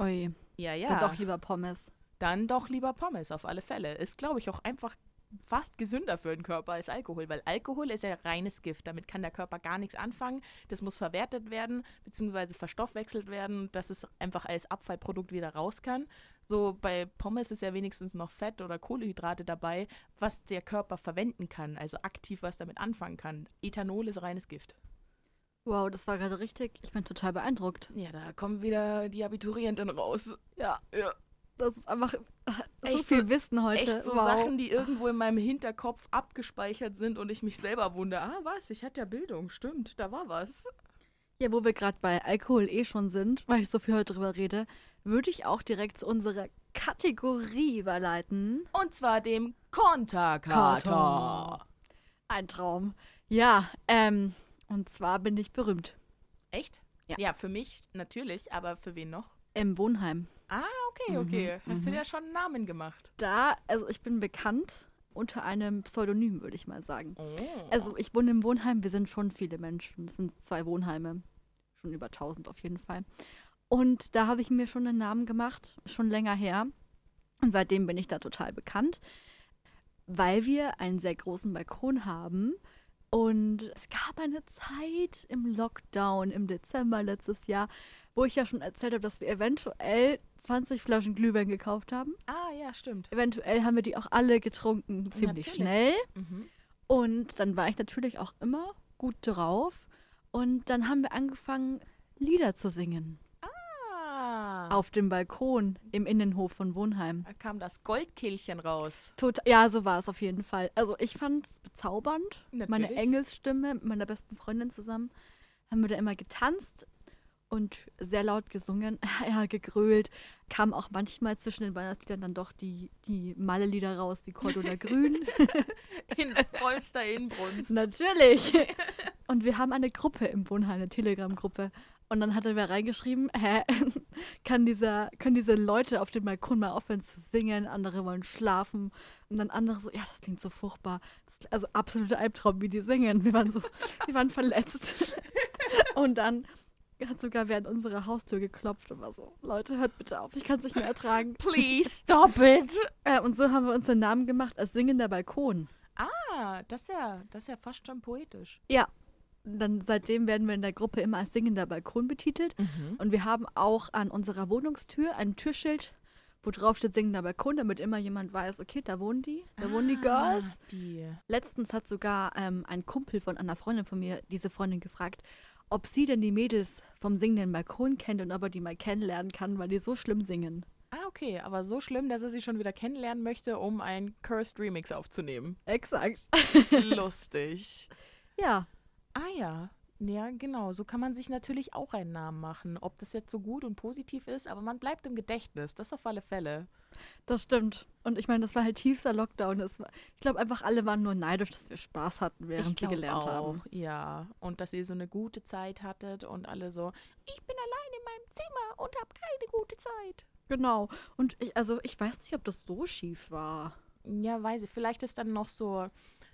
Ui, Ja, dann ja. doch lieber Pommes. Dann doch lieber Pommes, auf alle Fälle. Ist, glaube ich, auch einfach fast gesünder für den Körper als Alkohol, weil Alkohol ist ja reines Gift. Damit kann der Körper gar nichts anfangen. Das muss verwertet werden, beziehungsweise verstoffwechselt werden, dass es einfach als Abfallprodukt wieder raus kann. So bei Pommes ist ja wenigstens noch Fett oder Kohlenhydrate dabei, was der Körper verwenden kann, also aktiv was damit anfangen kann. Ethanol ist reines Gift. Wow, das war gerade richtig. Ich bin total beeindruckt. Ja, da kommen wieder die Abiturienten raus. Ja, Ja. das ist einfach so Echt viel so- Wissen heute. Echt so wow. Sachen, die irgendwo in meinem Hinterkopf abgespeichert sind und ich mich selber wundere. Ah, was? Ich hatte ja Bildung. Stimmt, da war was. Ja, wo wir gerade bei Alkohol eh schon sind, weil ich so viel heute drüber rede, würde ich auch direkt zu unserer Kategorie überleiten. Und zwar dem Konterkater. Kater. Ein Traum. Ja, ähm, und zwar bin ich berühmt. Echt? Ja. für mich natürlich, aber für wen noch? Im Wohnheim. Ah, okay, Mhm, okay. Hast du mhm. dir ja schon einen Namen gemacht? Da, also ich bin bekannt unter einem Pseudonym, würde ich mal sagen. Oh. Also ich wohne im Wohnheim, wir sind schon viele Menschen. Es sind zwei Wohnheime. Schon über 1000 auf jeden Fall. Und da habe ich mir schon einen Namen gemacht, schon länger her. Und seitdem bin ich da total bekannt, weil wir einen sehr großen Balkon haben. Und es gab eine Zeit im Lockdown im Dezember letztes Jahr, wo ich ja schon erzählt habe, dass wir eventuell 20 Flaschen Glühwein gekauft haben. ah, ja, stimmt. Eventuell haben wir die auch alle getrunken, ziemlich Natürlich. schnell. Mhm. Und dann war ich natürlich auch immer gut drauf. Und dann haben wir angefangen, Lieder zu singen. Ah, Auf dem Balkon im Innenhof von Wohnheim. da kam das Goldkehlchen raus. Tot ja, so war es auf jeden Fall. Also ich fand es bezaubernd. Meine Natürlich. Engelsstimme mit meiner besten Freundin zusammen haben wir da immer getanzt und sehr laut gesungen, ja, gegrölt. Kam auch manchmal zwischen den Weihnachtsliedern dann doch die, die Malle-Lieder raus, wie Cordula Grün. In vollster Inbrunst. Natürlich. Und wir haben eine Gruppe im Wohnheim, eine Telegram-Gruppe. Und dann hat er mir reingeschrieben, hä, kann dieser, können diese Leute auf dem Balkon mal aufhören zu singen, andere wollen schlafen. Und dann andere so, ja, das klingt so furchtbar. Das, also absoluter Albtraum, wie die singen. Wir waren so, wir waren verletzt. Und dann hat sogar während unserer Haustür geklopft und war so, Leute, hört bitte auf, ich kann es nicht mehr ertragen. Please stop it. Äh, und so haben wir uns den Namen gemacht als singender Balkon. Ah, das ist ja, das ist ja fast schon poetisch. Ja. Dann seitdem werden wir in der Gruppe immer als singender Balkon betitelt. Mhm. Und wir haben auch an unserer Wohnungstür ein Türschild, wo drauf steht singender Balkon, damit immer jemand weiß, okay, da wohnen die, da wohnen die Girls. Ah, Die. Letztens hat sogar ähm, ein Kumpel von einer Freundin von mir diese Freundin gefragt, ob sie denn die Mädels vom singenden Balkon kennt und ob er die mal kennenlernen kann, weil die so schlimm singen. Ah, okay, aber so schlimm, dass er sie schon wieder kennenlernen möchte, um ein Cursed Remix aufzunehmen. Exakt. Lustig. Ja, Ah ja. Ja, genau. So kann man sich natürlich auch einen Namen machen. Ob das jetzt so gut und positiv ist, aber man bleibt im Gedächtnis. Das auf alle Fälle. Das stimmt. Und ich meine, das war halt tiefster Lockdown. War, ich glaube einfach, alle waren nur neidisch, dass wir Spaß hatten, während sie glaub gelernt auch, haben. Ja. Und dass ihr so eine gute Zeit hattet und alle so, ich bin allein in meinem Zimmer und habe keine gute Zeit. Genau. Und ich, also ich weiß nicht, ob das so schief war. Ja, weiß ich. Vielleicht ist dann noch so,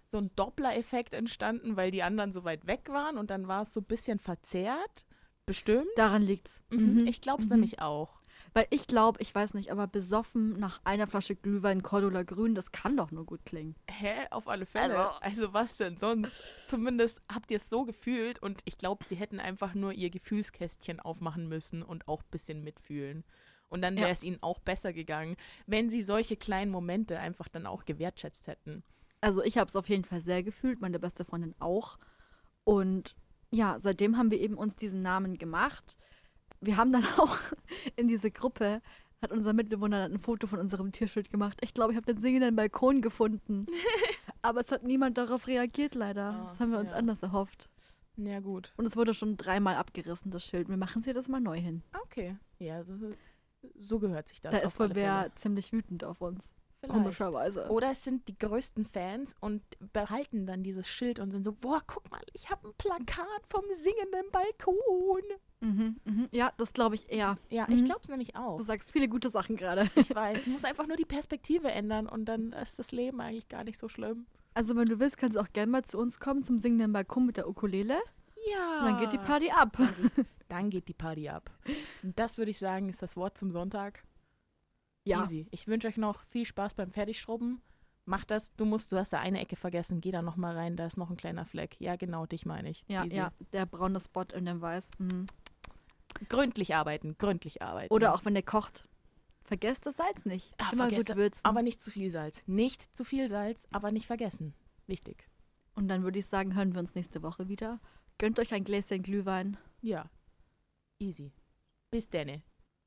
so ein Doppler-Effekt entstanden, weil die anderen so weit weg waren und dann war es so ein bisschen verzerrt. Bestimmt. Daran liegt's. Mhm. Ich glaube es Mhm. nämlich auch. Weil ich glaube, ich weiß nicht, aber besoffen nach einer Flasche Glühwein Cordula Grün, das kann doch nur gut klingen. Hä? Auf alle Fälle. Also, was denn sonst? Zumindest habt ihr es so gefühlt und ich glaube, sie hätten einfach nur ihr Gefühlskästchen aufmachen müssen und auch ein bisschen mitfühlen. Und dann Ja. wäre es ihnen auch besser gegangen, wenn sie solche kleinen Momente einfach dann auch gewertschätzt hätten. Also ich habe es auf jeden Fall sehr gefühlt, meine beste Freundin auch. Und ja, seitdem haben wir eben uns diesen Namen gemacht. Wir haben dann auch in diese Gruppe, hat unser Mitbewohner ein Foto von unserem Tierschild gemacht. Ich glaube, ich habe den singenden Balkon gefunden. Aber es hat niemand darauf reagiert, leider. Ah, das haben wir uns ja. anders erhofft. Ja, gut. Und es wurde schon dreimal abgerissen, das Schild. Wir machen sie das mal neu hin. Okay. Ja, so, so gehört sich das. da ist wohl wer ziemlich wütend auf uns. Vielleicht. Komischerweise. Oder es sind die größten Fans und behalten dann dieses Schild und sind so, boah, guck mal, ich habe ein Plakat vom singenden Balkon. Mhm, mhm. Ja, das glaube ich eher. Ja, ich Mhm. glaube es nämlich auch. Du sagst viele gute Sachen gerade. Ich weiß, muss einfach nur die Perspektive ändern und dann ist das Leben eigentlich gar nicht so schlimm. Also wenn du willst, kannst du auch gerne mal zu uns kommen zum singenden Balkon mit der Ukulele. Ja. Und dann geht die Party ab. Dann geht die Party ab. Und das würde ich sagen, ist das Wort zum Sonntag. Ja. Easy. Ich wünsche euch noch viel Spaß beim Fertigschrubben. Mach das. Du musst, du hast da eine Ecke vergessen. Geh da noch mal rein. Da ist noch ein kleiner Fleck. Ja, genau, dich meine ich. Ja, Easy. ja, der braune Spot in dem Weiß. Mhm. Gründlich arbeiten, gründlich arbeiten. Oder auch wenn der kocht. Vergesst das Salz nicht. Ah, Immer gut würzen. Aber nicht zu viel Salz. Nicht zu viel Salz, aber nicht vergessen. Wichtig. Und dann würde ich sagen, hören wir uns nächste Woche wieder. Gönnt euch ein Gläschen Glühwein. Ja. Easy. Bis denne.